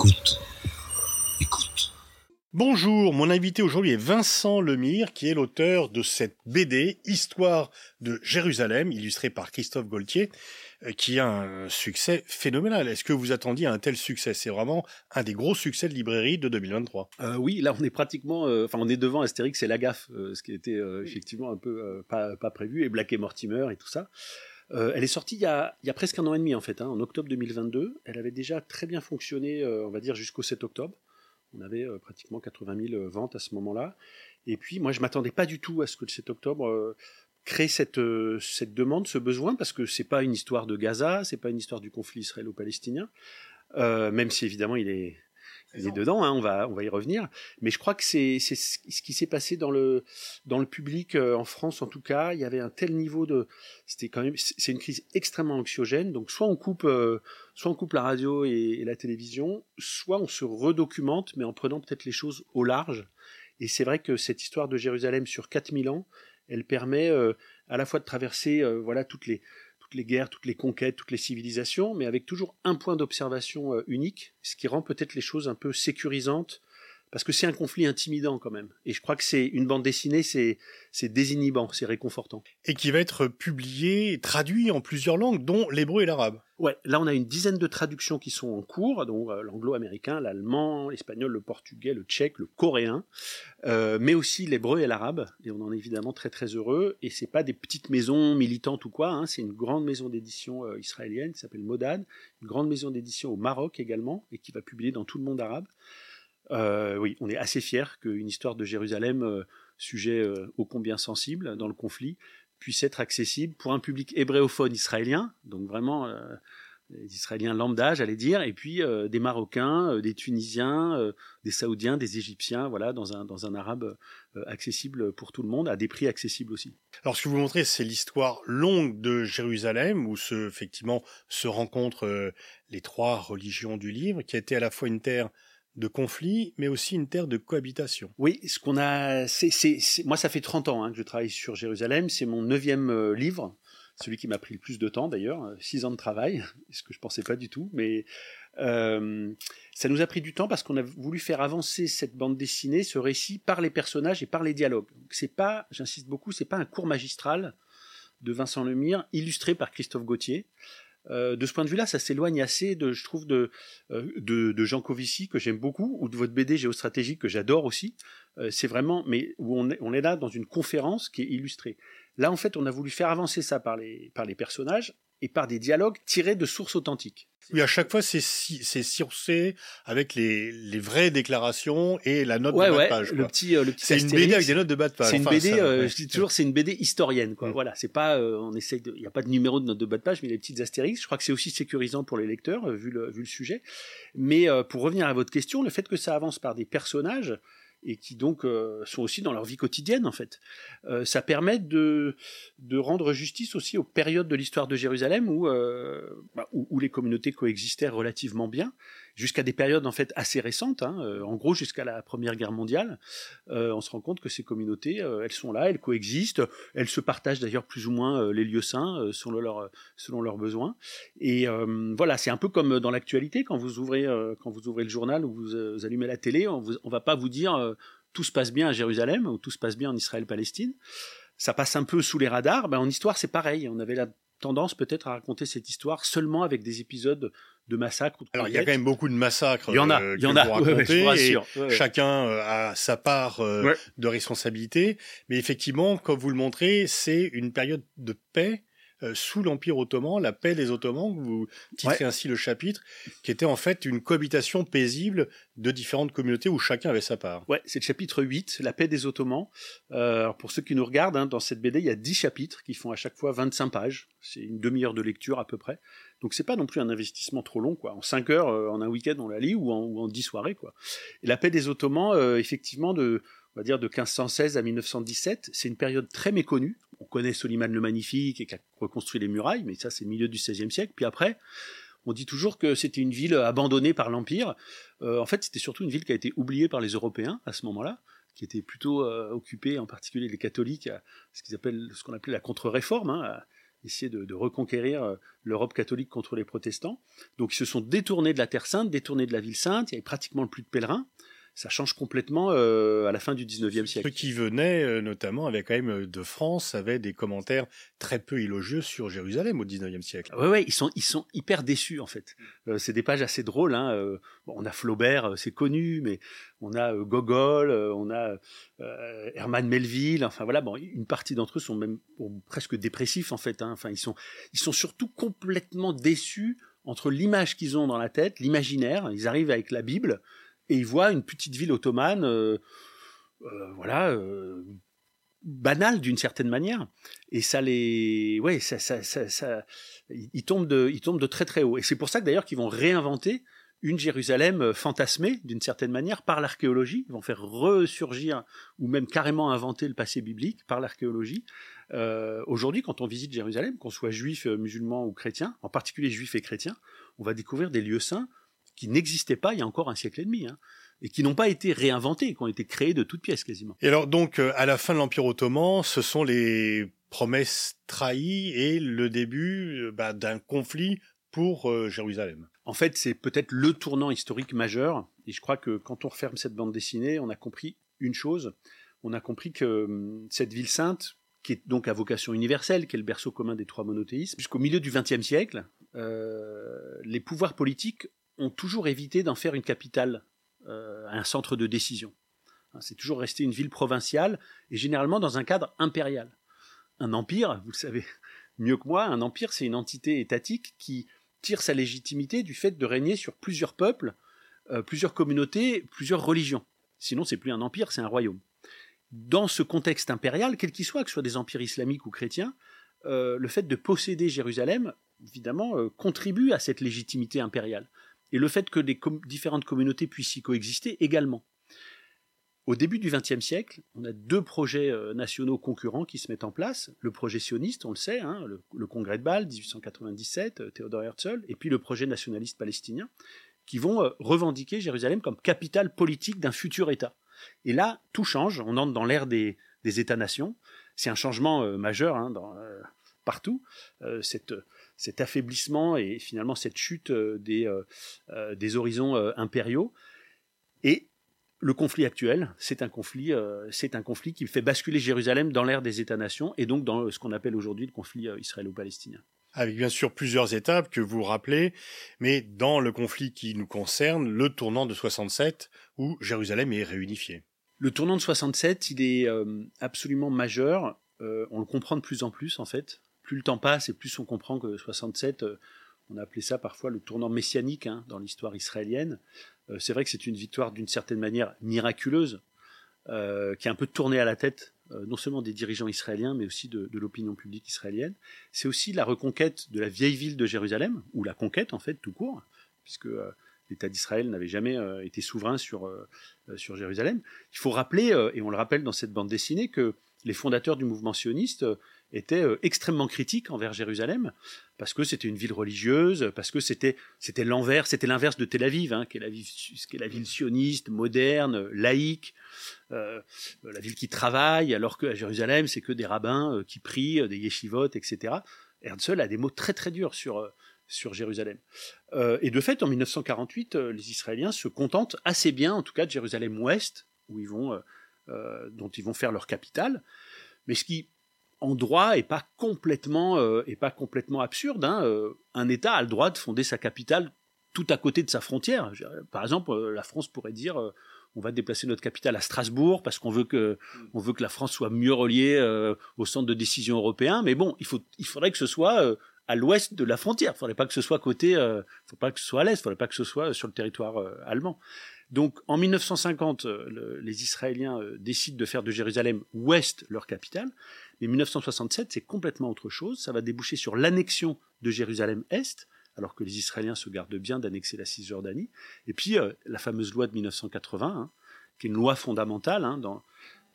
Écoute. Écoute. Bonjour, mon invité aujourd'hui est Vincent Lemire, qui est l'auteur de cette BD Histoire de Jérusalem, illustrée par Christophe Gaultier, euh, qui a un succès phénoménal. Est-ce que vous attendiez un tel succès? C'est vraiment un des gros succès de librairie de 2023. Euh, oui, là on est pratiquement, euh, enfin on est devant Astérix et la gaffe, euh, ce qui était euh, effectivement un peu euh, pas, pas prévu, et Black et Mortimer et tout ça. Euh, elle est sortie il y, a, presque un an et demi en fait, hein, en octobre 2022. Elle avait déjà très bien fonctionné, euh, on va dire jusqu'au 7 octobre. On avait euh, pratiquement 80 000 ventes à ce moment-là. Et puis moi je m'attendais pas du tout à ce que le 7 octobre crée cette, demande, ce besoin, parce que c'est pas une histoire de Gaza, c'est pas une histoire du conflit israélo-palestinien, même si évidemment il est, il est dedans, hein, on, va, on va y revenir. Mais je crois que c'est c'est ce qui s'est passé dans le, dans le public euh, en France, en tout cas. Il y avait un tel niveau de. C'était quand même. C'est une crise extrêmement anxiogène. Donc, soit on coupe, euh, soit on coupe la radio et, et la télévision, soit on se redocumente, mais en prenant peut-être les choses au large. Et c'est vrai que cette histoire de Jérusalem sur 4000 ans, elle permet euh, à la fois de traverser euh, voilà toutes les toutes les guerres, toutes les conquêtes, toutes les civilisations, mais avec toujours un point d'observation euh, unique, ce qui rend peut-être les choses un peu sécurisantes, parce que c'est un conflit intimidant quand même. Et je crois que c'est une bande dessinée, c'est c'est désinhibant, c'est réconfortant. Et qui va être publié, traduit en plusieurs langues, dont l'hébreu et l'arabe. Ouais, là on a une dizaine de traductions qui sont en cours, donc euh, l'anglo-américain, l'allemand, l'espagnol, le portugais, le tchèque, le coréen, euh, mais aussi l'hébreu et l'arabe. Et on en est évidemment très très heureux. Et c'est pas des petites maisons militantes ou quoi, hein, c'est une grande maison d'édition euh, israélienne qui s'appelle Modad, une grande maison d'édition au Maroc également, et qui va publier dans tout le monde arabe. Euh, oui, on est assez fiers qu'une histoire de Jérusalem, euh, sujet euh, ô combien sensible dans le conflit, puisse être accessible pour un public hébréophone israélien, donc vraiment les Israéliens lambda, j'allais dire, et puis des Marocains, des Tunisiens, des Saoudiens, des Égyptiens, voilà, dans un, dans un arabe accessible pour tout le monde, à des prix accessibles aussi. Alors, ce que vous montrez, c'est l'histoire longue de Jérusalem, où se, effectivement se rencontrent les trois religions du livre, qui a été à la fois une terre de conflit, mais aussi une terre de cohabitation. Oui, ce qu'on a, moi ça fait 30 ans hein, que je travaille sur Jérusalem, c'est mon neuvième euh, livre, celui qui m'a pris le plus de temps d'ailleurs, euh, six ans de travail, ce que je pensais pas du tout, mais euh, ça nous a pris du temps parce qu'on a voulu faire avancer cette bande dessinée, ce récit par les personnages et par les dialogues. Donc, C'est pas, j'insiste beaucoup, c'est pas un cours magistral de Vincent Lemire illustré par Christophe Gauthier. Euh, de ce point de vue-là, ça s'éloigne assez, de, je trouve, de, euh, de, de Jean Covici, que j'aime beaucoup, ou de votre BD Géostratégie, que j'adore aussi. Euh, c'est vraiment, mais où on est, on est là dans une conférence qui est illustrée. Là, en fait, on a voulu faire avancer ça par les, par les personnages et par des dialogues tirés de sources authentiques. Oui, à chaque fois, c'est sourcé avec les, les vraies déclarations et la note ouais, de bas ouais, de page. le petit, euh, le petit C'est une. BD avec des notes de bas de page. C'est une Enfin, BD, ça, euh, ouais. je dis toujours, c'est une BD historienne, quoi. Mm. Voilà, c'est pas, euh, on essaye il n'y a pas de numéro de note de bas de page, mais les petites astérix. Je crois que c'est aussi sécurisant pour les lecteurs, vu le, vu le sujet. Mais pour revenir à votre question, le fait que ça avance par des personnages et qui donc euh, sont aussi dans leur vie quotidienne, en fait, euh, ça permet de, de rendre justice aussi aux périodes de l'histoire de Jérusalem où, euh, bah, où, où les communautés coexistaient relativement bien, jusqu'à des périodes en fait assez récentes, hein, euh, en gros jusqu'à la Première Guerre mondiale. Euh, on se rend compte que ces communautés, euh, elles sont là, elles coexistent, elles se partagent d'ailleurs plus ou moins les lieux saints selon, leur, selon leurs besoins. Et voilà, c'est un peu comme dans l'actualité, quand vous ouvrez, quand vous ouvrez le journal ou vous, vous allumez la télé, on ne va pas vous dire tout se passe bien à Jérusalem ou tout se passe bien en Israël-Palestine. Ça passe un peu sous les radars. Ben, en histoire, c'est pareil. On avait la tendance peut-être à raconter cette histoire seulement avec des épisodes de massacres. ou de Alors, il y a quand même beaucoup de massacres. Il y en a, euh, il y en a, vous ouais, ouais, je vous. Ouais. Chacun euh, a sa part euh, de responsabilité. Mais effectivement, comme vous le montrez, c'est une période de paix euh, sous l'Empire ottoman, la paix des Ottomans, vous titrez ainsi le chapitre, qui était en fait une cohabitation paisible de différentes communautés où chacun avait sa part. Ouais, c'est le chapitre 8, La paix des Ottomans. Euh, alors pour ceux qui nous regardent, hein, dans cette BD, il y a 10 chapitres qui font à chaque fois 25 pages. C'est une demi-heure de lecture à peu près. Donc c'est pas non plus un investissement trop long, quoi. En 5 heures, euh, en un week-end, on la lit, ou en, ou en 10 soirées, quoi. Et La paix des Ottomans, euh, effectivement, de, on va dire de 1516 à 1917, c'est une période très méconnue. On connaît Soliman le Magnifique et qui a reconstruit les murailles, mais ça c'est le milieu du XVIe siècle. Puis après, on dit toujours que c'était une ville abandonnée par l'Empire. Euh, en fait, c'était surtout une ville qui a été oubliée par les Européens à ce moment-là, qui était plutôt euh, occupée, en particulier les catholiques, à ce qu'on appelait la contre-réforme, hein, à essayer de, de reconquérir euh, l'Europe catholique contre les protestants. Donc ils se sont détournés de la Terre Sainte, détournés de la ville sainte, il y avait pratiquement plus de pèlerins ça change complètement euh, à la fin du 19e siècle. Ceux qui venaient, euh, notamment, avec quand même euh, de France, avaient des commentaires très peu élogieux sur Jérusalem au 19e siècle. Oui, ouais, ils sont, ils sont hyper déçus en fait. c'est des pages assez drôles. Hein. Bon, on a Flaubert, c'est connu, mais on a Gogol, on a Herman Melville. Enfin voilà, bon, une partie d'entre eux sont même presque dépressifs en fait. Hein. Enfin, ils sont, ils sont surtout complètement déçus entre l'image qu'ils ont dans la tête, l'imaginaire. Ils arrivent avec la Bible et ils voient une petite ville ottomane, euh, euh, voilà, euh, banale d'une certaine manière. Et ça les, ouais, ça, ça, ça, ils tombent de, ils tombent de très très haut. Et c'est pour ça que d'ailleurs qu'ils vont réinventer une Jérusalem fantasmée d'une certaine manière par l'archéologie. Ils vont faire ressurgir ou même carrément inventer le passé biblique par l'archéologie. Aujourd'hui, quand on visite Jérusalem, qu'on soit juif, musulman ou chrétien, en particulier juif et chrétien, on va découvrir des lieux saints qui n'existaient pas il y a encore un siècle et demi. Hein, et qui n'ont pas été réinventés, qui ont été créés de toutes pièces quasiment. Et alors donc euh, à la fin de l'Empire ottoman, ce sont les promesses trahies et le début euh, bah, d'un conflit pour euh, Jérusalem. En fait, c'est peut-être le tournant historique majeur. Et je crois que quand on referme cette bande dessinée, on a compris une chose. On a compris que hum, cette ville sainte, qui est donc à vocation universelle, qui est le berceau commun des trois monothéismes, jusqu'au milieu du XXe siècle, les pouvoirs politiques ont toujours évité d'en faire une capitale, euh, un centre de décision. Hein, c'est toujours resté une ville provinciale et généralement dans un cadre impérial. Un empire, vous le savez mieux que moi, un empire c'est une entité étatique qui tire sa légitimité du fait de régner sur plusieurs peuples, euh, plusieurs communautés, plusieurs religions. Sinon c'est plus un empire, c'est un royaume. Dans ce contexte impérial, quel qu'il soit, que ce soit des empires islamiques ou chrétiens, euh, le fait de posséder Jérusalem, évidemment, contribue à cette légitimité impériale et le fait que les différentes communautés puissent y coexister également. Au début du XXe siècle, on a deux projets euh, nationaux concurrents qui se mettent en place. Le projet sioniste, on le sait, hein, le, congrès de Bâle, 1897, euh, Théodore Herzl, et puis le projet nationaliste palestinien, qui vont euh, revendiquer Jérusalem comme capitale politique d'un futur État. Et là, tout change, on entre dans l'ère des, États-nations. C'est un changement majeur hein, partout. cette cet affaiblissement et finalement cette chute euh, des, euh, euh, des horizons impériaux. Et le conflit actuel, c'est un conflit, c'est un conflit qui fait basculer Jérusalem dans l'ère des États-nations et donc dans ce qu'on appelle aujourd'hui le conflit israélo-palestinien. Avec bien sûr plusieurs étapes que vous rappelez, mais dans le conflit qui nous concerne, le tournant de 67 où Jérusalem est réunifiée. Le tournant de 67, il est absolument majeur. on le comprend de plus en plus en fait plus le temps passe et plus on comprend que 67, euh, on a appelé ça parfois le tournant messianique hein, dans l'histoire israélienne. Euh, c'est vrai que c'est une victoire d'une certaine manière miraculeuse, euh, qui a un peu tourné à la tête non seulement des dirigeants israéliens, mais aussi de, l'opinion publique israélienne. C'est aussi la reconquête de la vieille ville de Jérusalem, ou la conquête en fait tout court, puisque l'État d'Israël n'avait jamais été souverain sur, sur Jérusalem. Il faut rappeler, et on le rappelle dans cette bande dessinée, que les fondateurs du mouvement sioniste était euh, extrêmement critique envers Jérusalem parce que c'était une ville religieuse, parce que c'était l'envers, c'était l'inverse de Tel Aviv, hein, qui est la ville sioniste, moderne, laïque, euh, la ville qui travaille, alors qu'à Jérusalem c'est que des rabbins euh, qui prient, des yeshivot, etc. Herzl a des mots très très durs sur sur Jérusalem. et de fait, en 1948, les Israéliens se contentent assez bien, en tout cas de Jérusalem-Ouest, où ils vont, dont ils vont faire leur capitale. Mais ce qui en droit est pas complètement euh, pas complètement absurde. Hein. Euh, un État a le droit de fonder sa capitale tout à côté de sa frontière. Par exemple, euh, la France pourrait dire on va déplacer notre capitale à Strasbourg parce qu'on veut que on veut que la France soit mieux reliée au centre de décision européen. Mais bon, il faut il faudrait que ce soit à l'ouest de la frontière. Il faudrait pas que ce soit côté, faut pas que ce soit à l'est. Il faudrait pas que ce soit sur le territoire allemand. Donc en 1950, les Israéliens décident de faire de Jérusalem ouest leur capitale. Mais 1967, c'est complètement autre chose. Ça va déboucher sur l'annexion de Jérusalem-Est, alors que les Israéliens se gardent bien d'annexer la Cisjordanie. Et puis euh, la fameuse loi de 1980, hein, qui est une loi fondamentale hein, dans,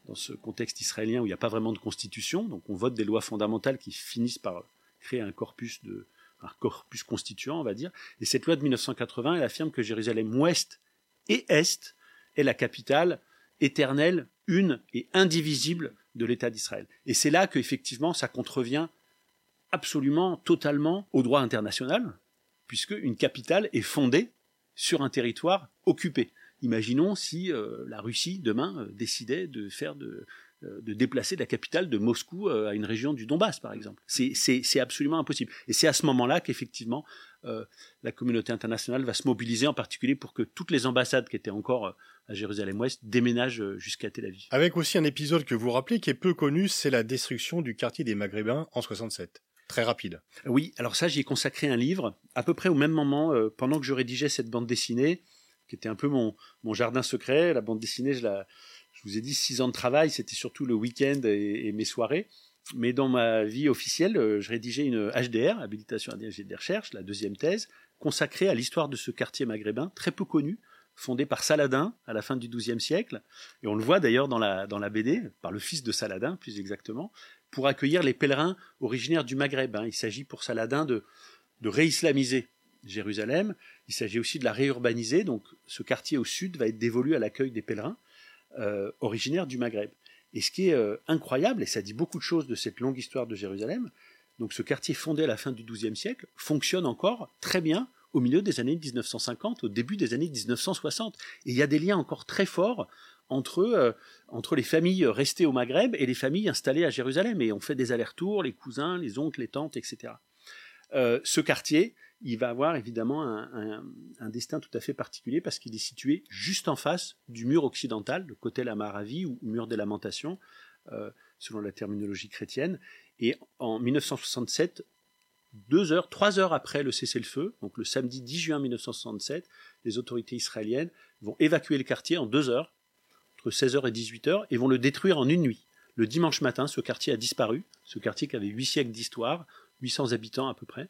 dans ce contexte israélien où il n'y a pas vraiment de constitution. Donc on vote des lois fondamentales qui finissent par créer un corpus de un corpus constituant, on va dire. Et cette loi de 1980, elle affirme que Jérusalem-Ouest et Est est la capitale éternelle, une et indivisible de l'État d'Israël. Et c'est là qu'effectivement ça contrevient absolument, totalement au droit international, puisque une capitale est fondée sur un territoire occupé. Imaginons si euh, la Russie demain euh, décidait de faire de, de déplacer la capitale de Moscou à une région du Donbass, par exemple. C'est absolument impossible. Et c'est à ce moment-là qu'effectivement la communauté internationale va se mobiliser, en particulier pour que toutes les ambassades qui étaient encore à Jérusalem-Ouest déménagent jusqu'à Tel Aviv. Avec aussi un épisode que vous rappelez qui est peu connu, c'est la destruction du quartier des Maghrébins en 67. Très rapide. Oui, alors ça, j'y ai consacré un livre, à peu près au même moment, pendant que je rédigeais cette bande dessinée qui était un peu mon, mon jardin secret. La bande dessinée, je, la, vous ai dit, six ans de travail, c'était surtout le week-end et, mes soirées. Mais dans ma vie officielle, euh, je rédigeais une HDR, habilitation à diriger des recherches, la deuxième thèse, consacrée à l'histoire de ce quartier maghrébin, très peu connu, fondé par Saladin à la fin du XIIe siècle, et on le voit d'ailleurs dans la, dans la BD, par le fils de Saladin plus exactement, pour accueillir les pèlerins originaires du Maghreb. Hein. Il s'agit pour Saladin de, de réislamiser Jérusalem. Il s'agit aussi de la réurbaniser, donc ce quartier au sud va être dévolu à l'accueil des pèlerins euh, originaires du Maghreb. Et ce qui est euh, incroyable, et ça dit beaucoup de choses de cette longue histoire de Jérusalem, donc ce quartier fondé à la fin du XIIe siècle fonctionne encore très bien au milieu des années 1950, au début des années 1960. Et il y a des liens encore très forts entre, euh, entre les familles restées au Maghreb et les familles installées à Jérusalem. Et on fait des allers-retours, les cousins, les oncles, les tantes, etc. ce quartier, il va avoir évidemment un, destin tout à fait particulier parce qu'il est situé juste en face du mur occidental, le côté la Maravi ou mur des lamentations, euh, selon la terminologie chrétienne. Et en 1967, deux heures, trois heures après le cessez-le-feu, donc le samedi 10 juin 1967, les autorités israéliennes vont évacuer le quartier en deux heures, entre 16h et 18h, et vont le détruire en une nuit. Le dimanche matin, ce quartier a disparu, ce quartier qui avait huit siècles d'histoire, 800 habitants à peu près,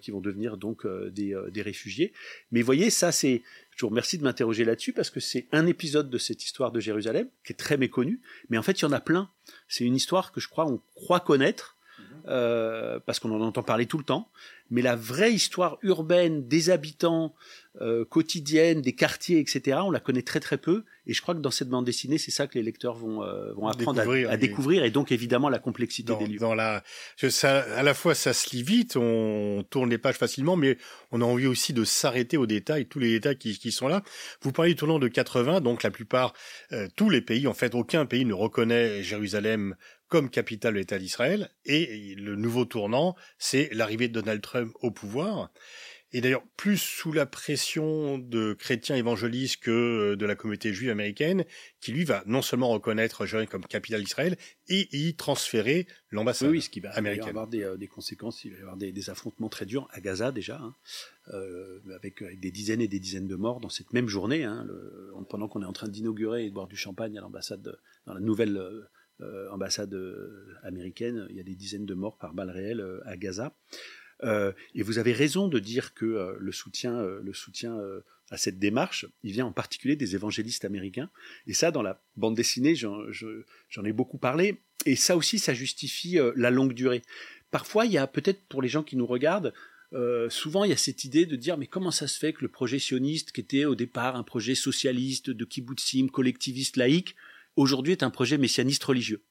qui vont devenir donc euh, euh, des, réfugiés. Mais voyez, ça c'est, je vous remercie de m'interroger là-dessus parce que c'est un épisode de cette histoire de Jérusalem qui est très méconnu, mais en fait il y en a plein. C'est une histoire que je crois on croit connaître mhm. parce qu'on en entend parler tout le temps, mais la vraie histoire urbaine des habitants, euh, quotidienne, des quartiers, etc., on la connaît très très peu. Et je crois que dans cette bande dessinée, c'est ça que les lecteurs vont, euh, vont apprendre à, découvrir, et donc évidemment la complexité des livres. Dans la, ça, à la fois ça se lit vite, on tourne les pages facilement, mais on a envie aussi de s'arrêter aux détails, tous les détails qui, qui, sont là. Vous parlez du tournant de 80, donc la plupart, euh, tous les pays, en fait, aucun pays ne reconnaît Jérusalem comme capitale de l'État d'Israël. Et le nouveau tournant, c'est l'arrivée de Donald Trump au pouvoir. Et d'ailleurs, plus sous la pression de chrétiens évangélistes que euh, de la communauté juive américaine, qui lui va non seulement reconnaître Jérusalem comme capitale d'Israël, et y transférer l'ambassade oui, oui, ce qui va avoir des, euh, des, conséquences, il va y avoir des, des, affrontements très durs à Gaza déjà, hein, euh, avec, avec, des dizaines et des dizaines de morts dans cette même journée, hein, le, pendant qu'on est en train d'inaugurer et de boire du champagne à l'ambassade, dans la nouvelle... Euh, euh, ambassade euh, américaine, il y a des dizaines de morts par balles réelles euh, à Gaza. Et vous avez raison de dire que le soutien, le soutien à cette démarche, il vient en particulier des évangélistes américains. Et ça, dans la bande dessinée, j'en ai beaucoup parlé. Et ça aussi, ça justifie la longue durée. Parfois, il y a peut-être pour les gens qui nous regardent, souvent il y a cette idée de dire mais comment ça se fait que le projet sioniste, qui était au départ un projet socialiste, de kibbutzim, collectiviste, laïque, aujourd'hui est un projet messianiste religieux?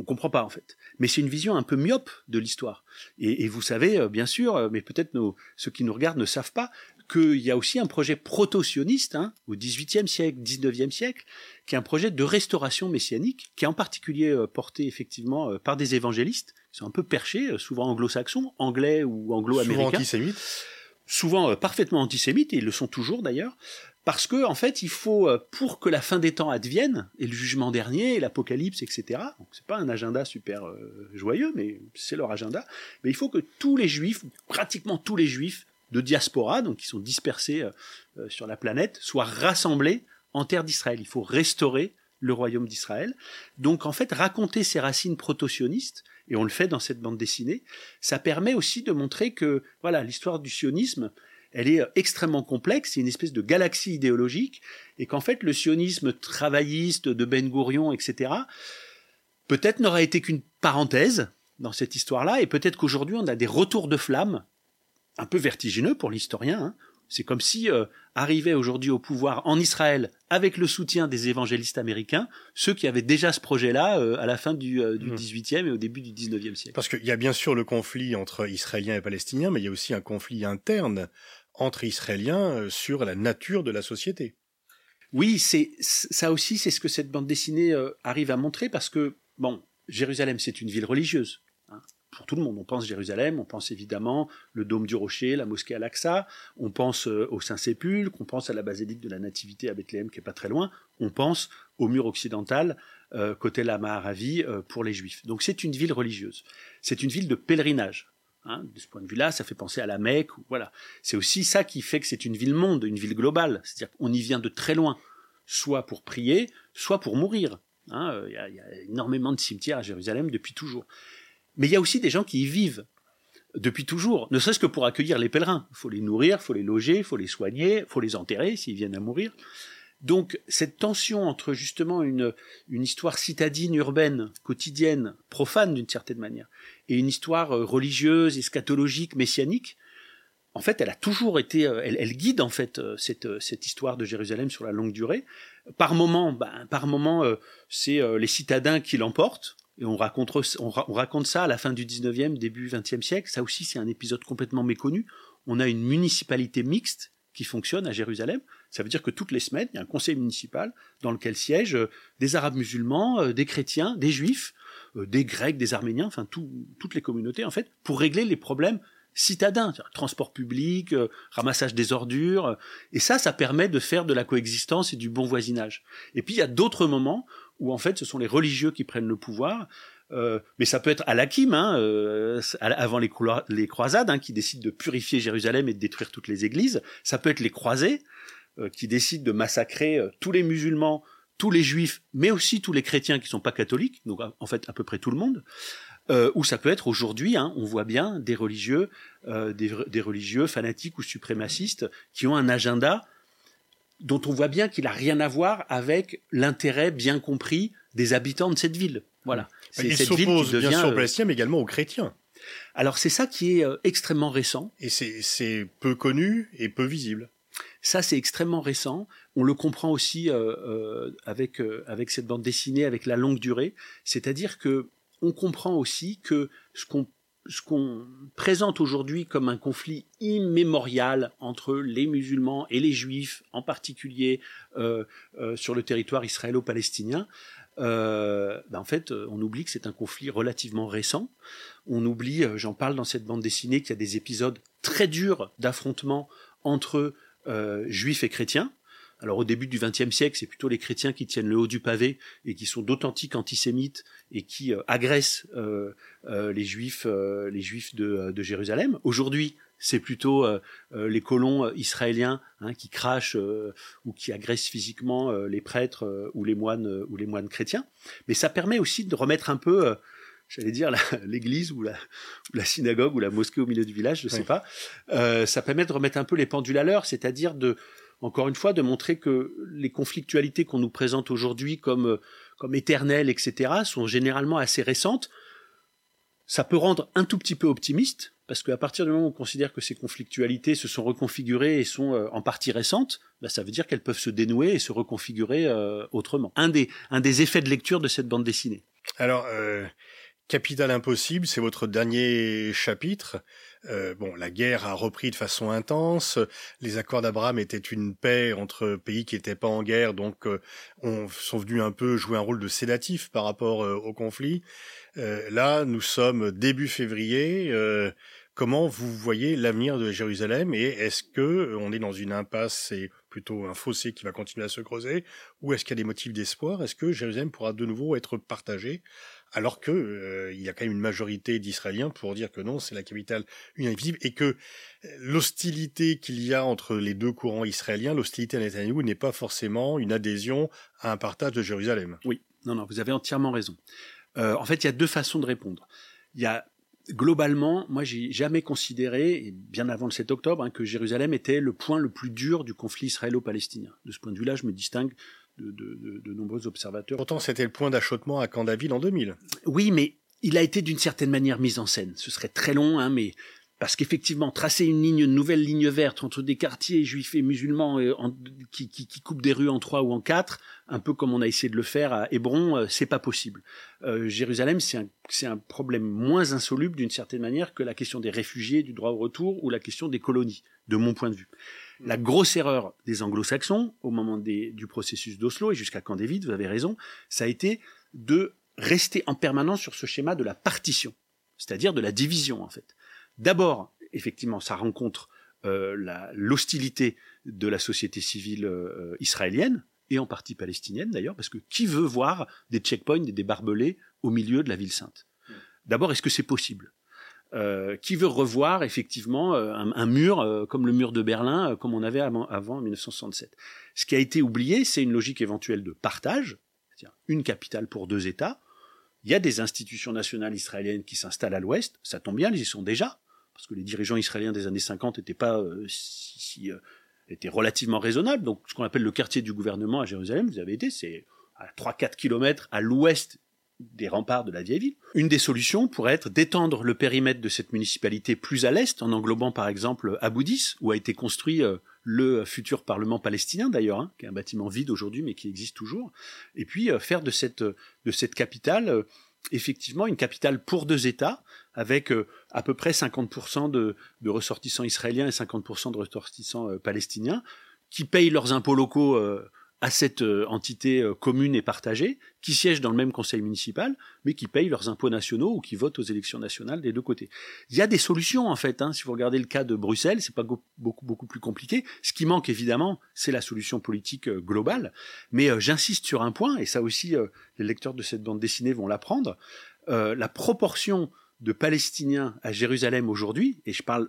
On comprend pas en fait. Mais c'est une vision un peu myope de l'histoire. Et, vous savez, euh, bien sûr, euh, mais peut-être ceux qui nous regardent ne savent pas, qu'il y a aussi un projet proto-sioniste hein, au XVIIIe siècle, XIXe siècle, qui est un projet de restauration messianique, qui est en particulier euh, porté effectivement par des évangélistes, qui sont un peu perchés, souvent anglo-saxons, anglais ou anglo-américains. Souvent antisémites souvent parfaitement antisémites, et ils le sont toujours d'ailleurs, parce que en fait, il faut euh, pour que la fin des temps advienne et le jugement dernier, l'Apocalypse, etc. Donc c'est pas un agenda super euh, joyeux, mais c'est leur agenda. Mais il faut que tous les Juifs, pratiquement tous les Juifs de diaspora, donc qui sont dispersés euh, sur la planète, soient rassemblés en terre d'Israël. Il faut restaurer le royaume d'Israël. Donc en fait, raconter ces racines proto-sionistes, et on le fait dans cette bande dessinée, ça permet aussi de montrer que voilà l'histoire du sionisme, elle est euh, extrêmement complexe, c'est une espèce de galaxie idéologique, et qu'en fait le sionisme travailliste de Ben Gourion, etc., peut-être n'aura été qu'une parenthèse dans cette histoire-là, et peut-être qu'aujourd'hui on a des retours de flamme, un peu vertigineux pour l'historien, hein, C'est comme si euh, arrivaient aujourd'hui au pouvoir en Israël avec le soutien des évangélistes américains, ceux qui avaient déjà ce projet-là euh, à la fin du, euh, du Mhm. 18e et au début du 19e siècle. Parce qu'il y a bien sûr le conflit entre Israéliens et Palestiniens, mais il y a aussi un conflit interne entre Israéliens euh, sur la nature de la société. Oui, c'est ça aussi, c'est ce que cette bande dessinée euh, arrive à montrer parce que bon, Jérusalem, c'est une ville religieuse. hein. Pour tout le monde, on pense Jérusalem, on pense évidemment le dôme du Rocher, la mosquée Al-Aqsa, on pense euh, au Saint-Sépulcre, on pense à la basilique de la Nativité à Bethléem qui est pas très loin, on pense au mur occidental côté la Maharavi pour les Juifs. Donc c'est une ville religieuse. C'est une ville de pèlerinage. Hein. De ce point de vue-là, ça fait penser à la Mecque. Voilà. C'est aussi ça qui fait que c'est une ville monde, une ville globale. C'est-à-dire qu'on y vient de très loin, soit pour prier, soit pour mourir. hein. Il y, y a énormément de cimetières à Jérusalem depuis toujours. Mais il y a aussi des gens qui y vivent depuis toujours, ne serait-ce que pour accueillir les pèlerins. Il faut les nourrir, il faut les loger, il faut les soigner, il faut les enterrer s'ils viennent à mourir. Donc cette tension entre justement une, une histoire citadine, urbaine, quotidienne, profane d'une certaine manière, et une histoire euh, religieuse, eschatologique, messianique, en fait, elle a toujours été, euh, elle, guide en fait euh, cette, cette histoire de Jérusalem sur la longue durée. Par moment, ben, par moment, c'est les citadins qui l'emportent. Et on raconte, on, ra- on raconte ça à la fin du 19e, début 20e siècle. Ça aussi, c'est un épisode complètement méconnu. On a une municipalité mixte qui fonctionne à Jérusalem. Ça veut dire que toutes les semaines, il y a un conseil municipal dans lequel siègent euh, des Arabes musulmans, euh, des chrétiens, des Juifs, euh, des Grecs, des Arméniens, enfin tout- toutes les communautés en fait, pour régler les problèmes citadins, transport public, ramassage des ordures, et ça, ça permet de faire de la coexistence et du bon voisinage. Et puis il y a d'autres moments où en fait ce sont les religieux qui prennent le pouvoir, euh, mais ça peut être Al-Hakim, hein, euh, avant les, croi- les croisades, hein, qui décident de purifier Jérusalem et de détruire toutes les églises. Ça peut être les croisés, euh, qui décident de massacrer euh, tous les musulmans, tous les juifs, mais aussi tous les chrétiens qui sont pas catholiques, donc en fait à peu près tout le monde. Euh, ou ça peut être aujourd'hui, hein, on voit bien des religieux, des, des religieux fanatiques ou suprémacistes qui ont un agenda dont on voit bien qu'il a rien à voir avec l'intérêt bien compris des habitants de cette ville. Voilà. C'est Il cette ville qui s'oppose bien sûr aux euh, Palestiniens, mais également aux chrétiens. Alors c'est ça qui est euh, extrêmement récent. Et c'est- c'est peu connu et peu visible. Ça, c'est extrêmement récent. On le comprend aussi euh, euh, avec euh, avec cette bande dessinée, avec la longue durée. C'est-à-dire que on comprend aussi que ce qu'on ce qu'on présente aujourd'hui comme un conflit immémorial entre les musulmans et les juifs, en particulier euh, euh, sur le territoire israélo-palestinien, euh, ben en fait, euh, on oublie que c'est un conflit relativement récent. On oublie, euh, j'en parle dans cette bande dessinée, qu'il y a des épisodes très durs d'affrontement entre euh, juifs et chrétiens. Alors au début du XXe siècle, c'est plutôt les chrétiens qui tiennent le haut du pavé et qui sont d'authentiques antisémites et qui euh, agressent euh, euh, les juifs, les juifs de, de Jérusalem. Aujourd'hui, c'est plutôt euh, euh, les colons euh, israéliens hein, qui crachent euh, ou qui agressent physiquement euh, les prêtres euh, ou les moines euh, ou les moines chrétiens. Mais ça permet aussi de remettre un peu, euh, j'allais dire, l'église ou la, ou la synagogue ou la mosquée au milieu du village, je sais Oui. pas. Euh, ça permet de remettre un peu les pendules à l'heure, c'est-à-dire de encore une fois, de montrer que les conflictualités qu'on nous présente aujourd'hui comme, comme éternelles, etc., sont généralement assez récentes. Ça peut rendre un tout petit peu optimiste, parce qu'à partir du moment où on considère que ces conflictualités se sont reconfigurées et sont euh, en partie récentes, bah, ça veut dire qu'elles peuvent se dénouer et se reconfigurer euh, autrement. Un des, un des effets de lecture de cette bande dessinée. Alors, euh, Capital Impossible, c'est votre dernier chapitre. Euh, bon, la guerre a repris de façon intense. Les accords d'Abraham étaient une paix entre pays qui n'étaient pas en guerre, donc euh, on sont venus un peu jouer un rôle de sédatif par rapport euh, au conflit. Euh, là, nous sommes début février. Euh, comment vous voyez l'avenir de Jérusalem et est-ce que euh, on est dans une impasse, c'est plutôt un fossé qui va continuer à se creuser, ou est-ce qu'il y a des motifs d'espoir? Est-ce que Jérusalem pourra de nouveau être partagée? Alors que euh, il y a quand même une majorité d'Israéliens pour dire que non, c'est la capitale inévitable et que euh, l'hostilité qu'il y a entre les deux courants israéliens, l'hostilité à Netanyahou n'est pas forcément une adhésion à un partage de Jérusalem. Oui, non, non, vous avez entièrement raison. Euh, en fait, il y a deux façons de répondre. Il y a globalement, moi, j'ai jamais considéré, et bien avant le 7 octobre, hein, que Jérusalem était le point le plus dur du conflit israélo-palestinien. De ce point de vue-là, je me distingue de, de- de- de nombreux observateurs. Pourtant, c'était le point d'achoppement à Camp David en 2000. Oui, mais il a été d'une certaine manière mis en scène. Ce serait très long, hein, mais parce qu'effectivement, tracer une ligne, une nouvelle ligne verte entre des quartiers juifs et musulmans euh, qui, qui, qui, coupent des rues en trois ou en quatre, un peu comme on a essayé de le faire à Hébron, euh, c'est pas possible. Euh, Jérusalem, c'est un, un problème moins insoluble d'une certaine manière que la question des réfugiés, du droit au retour ou la question des colonies, de mon point de vue. La grosse erreur des anglo-saxons au moment des, du processus d'Oslo et jusqu'à Camp David, vous avez raison, ça a été de rester en permanence sur ce schéma de la partition, c'est-à-dire de la division en fait. D'abord, effectivement, ça rencontre euh, l'hostilité de la société civile euh, israélienne, et en partie palestinienne d'ailleurs, parce que qui veut voir des checkpoints et des barbelés au milieu de la ville sainte? D'abord, est-ce que c'est possible? Euh, qui veut revoir effectivement euh, un, mur euh, comme le mur de Berlin, euh, comme on avait avant, avant en 1967. Ce qui a été oublié, c'est une logique éventuelle de partage, c'est-à-dire une capitale pour deux États. Il y a des institutions nationales israéliennes qui s'installent à l'ouest, ça tombe bien, ils y sont déjà, parce que les dirigeants israéliens des années 50 n'étaient pas si, si étaient relativement raisonnables. Donc ce qu'on appelle le quartier du gouvernement à Jérusalem, vous avez été, c'est à 3-4 kilomètres à l'ouest des remparts de la vieille ville. Une des solutions pourrait être d'étendre le périmètre de cette municipalité plus à l'est, en englobant par exemple Aboudis, où a été construit euh, le futur Parlement palestinien d'ailleurs, hein, qui est un bâtiment vide aujourd'hui mais qui existe toujours, et puis euh, faire de cette, de cette capitale euh, effectivement une capitale pour deux États, avec à peu près 50% de, de, ressortissants israéliens et 50% de ressortissants palestiniens, qui payent leurs impôts locaux à cette euh, entité euh, commune et partagée, qui siègent dans le même conseil municipal, mais qui payent leurs impôts nationaux ou qui votent aux élections nationales des deux côtés. Il y a des solutions en fait. Hein. Si vous regardez le cas de Bruxelles, c'est pas beaucoup beaucoup plus compliqué. Ce qui manque évidemment, c'est la solution politique euh, globale. Mais j'insiste sur un point, et ça aussi les lecteurs de cette bande dessinée vont l'apprendre. la proportion de Palestiniens à Jérusalem aujourd'hui, et je parle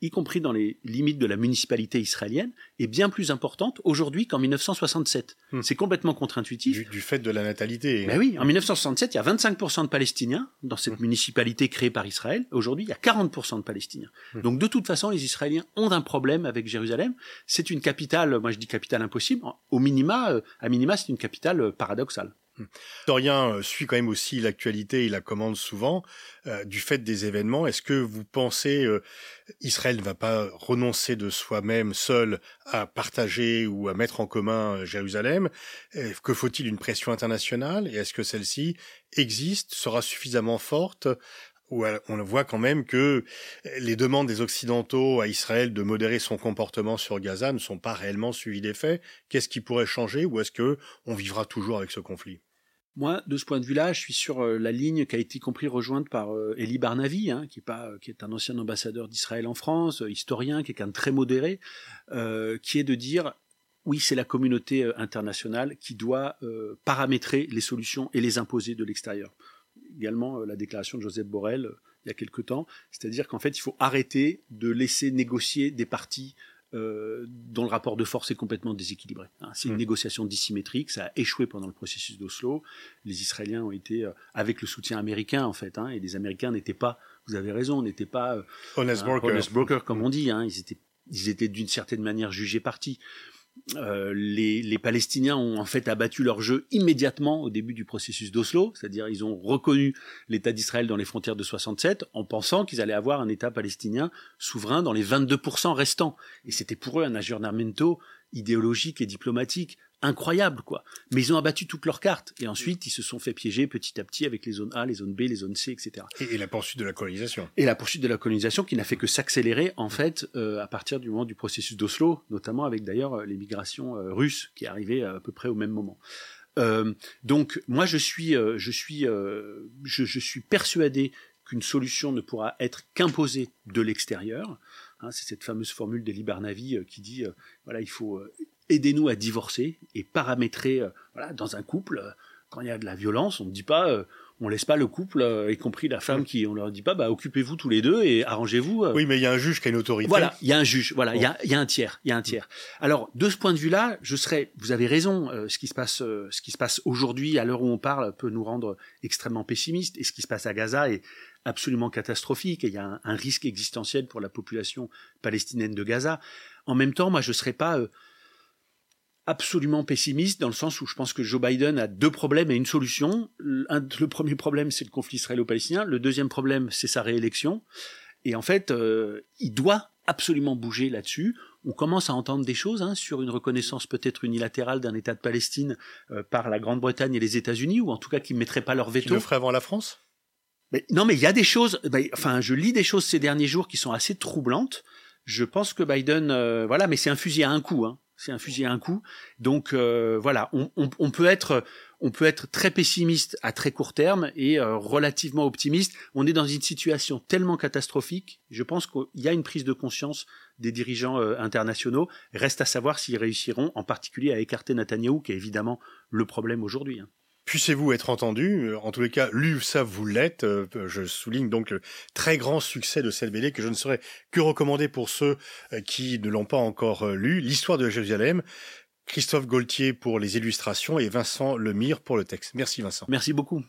y compris dans les limites de la municipalité israélienne, est bien plus importante aujourd'hui qu'en 1967. Hmm. C'est complètement contre-intuitif. Du, du, fait de la natalité. Mais oui, en 1967, il y a 25% de Palestiniens dans cette hmm. municipalité créée par Israël. Aujourd'hui, il y a 40% de Palestiniens. Hmm. Donc de toute façon, les Israéliens ont un problème avec Jérusalem. C'est une capitale, moi je dis capitale impossible. Au minima, euh, à minima, c'est une capitale euh, paradoxale. Historien euh, suit quand même aussi l'actualité, il la commande souvent euh, du fait des événements. Est-ce que vous pensez euh, Israël ne va pas renoncer de soi-même seul à partager ou à mettre en commun euh, Jérusalem? Que faut-il une pression internationale? Et est-ce que celle-ci existe, sera suffisamment forte? Où on voit quand même que les demandes des Occidentaux à Israël de modérer son comportement sur Gaza ne sont pas réellement suivies des faits. Qu'est-ce qui pourrait changer? Ou est-ce que on vivra toujours avec ce conflit? Moi, de ce point de vue-là, je suis sur euh, la ligne qui a été compris rejointe par euh, Elie Barnavi, hein, qui, est pas, qui est un ancien ambassadeur d'Israël en France, euh, historien, quelqu'un de très modéré, euh, qui est de dire oui, c'est la communauté euh, internationale qui doit paramétrer les solutions et les imposer de l'extérieur. Également la déclaration de Joseph Borrell il y a quelque temps, c'est-à-dire qu'en fait, il faut arrêter de laisser négocier des partis euh, dont le rapport de force est complètement déséquilibré. Hein. C'est une mmh. négociation dissymétrique, ça a échoué pendant le processus d'Oslo. Les Israéliens ont été euh, avec le soutien américain en fait, hein, et les Américains n'étaient pas, vous avez raison, n'étaient pas euh, honest, broker. honest broker comme on dit. Hein, ils étaient, ils étaient d'une certaine manière jugés partis. Euh, les, les, Palestiniens ont en fait abattu leur jeu immédiatement au début du processus d'Oslo, c'est-à-dire ils ont reconnu l'État d'Israël dans les frontières de 67 en pensant qu'ils allaient avoir un État palestinien souverain dans les 22% restants. Et c'était pour eux un aggiornamento idéologique et diplomatique incroyable, quoi. Mais ils ont abattu toutes leurs cartes. Et ensuite, ils se sont fait piéger petit à petit avec les zones A, les zones B, les zones C, etc. Et, et la poursuite de la colonisation. Et la poursuite de la colonisation qui n'a fait que s'accélérer, en fait, euh, à partir du moment du processus d'Oslo, notamment avec d'ailleurs euh, les migrations euh, russes qui arrivaient à peu près au même moment. Euh, donc, moi, je suis, je suis, je, je suis persuadé qu'une solution ne pourra être qu'imposée de l'extérieur. Hein, c'est cette fameuse formule de Barnavi qui dit, voilà, il faut aidez-nous à divorcer et paramétrer, euh, voilà, dans un couple, euh, quand il y a de la violence, on ne dit pas, euh, on laisse pas le couple, y compris la femme, qui, on leur dit pas, bah occupez-vous tous les deux et arrangez-vous. Oui, mais il y a un juge qui a une autorité. Voilà, il y a un juge, voilà, il y, a, y, a, un tiers, il y a un tiers. Alors de ce point de vue-là, je serais, vous avez raison, ce qui se passe, ce qui se passe aujourd'hui, à l'heure où on parle, peut nous rendre extrêmement pessimistes, et ce qui se passe à Gaza est absolument catastrophique, et il y a un, un risque existentiel pour la population palestinienne de Gaza. En même temps, moi, je serais pas absolument pessimiste dans le sens où je pense que Joe Biden a deux problèmes et une solution. Le premier problème, c'est le conflit israélo-palestinien. Le deuxième problème, c'est sa réélection. Et en fait, euh, il doit absolument bouger là-dessus. On commence à entendre des choses hein, sur une reconnaissance peut-être unilatérale d'un État de Palestine euh, par la Grande-Bretagne et les États-Unis, ou en tout cas qui ne mettraient pas leur veto. Qui le ferait avant la France? Mais, Non, mais il y a des choses. Ben, enfin, je lis des choses ces derniers jours qui sont assez troublantes. Je pense que Biden, euh, voilà, mais c'est un fusil à un coup. Hein. C'est un fusil à un coup. Donc euh, voilà, on, on, on, peut être, on peut être très pessimiste à très court terme et euh, relativement optimiste. On est dans une situation tellement catastrophique. Je pense qu'il y a une prise de conscience des dirigeants euh, internationaux. Reste à savoir s'ils réussiront, en particulier à écarter Netanyahou, qui est évidemment le problème aujourd'hui. Hein. Puissez-vous être entendu En tous les cas, lu ça, vous l'êtes. Euh, je souligne donc le très grand succès de cette BD que je ne saurais que recommander pour ceux euh, qui ne l'ont pas encore euh, lu. L'histoire de Jérusalem. Christophe Gaultier pour les illustrations et Vincent Lemire pour le texte. Merci Vincent. Merci beaucoup.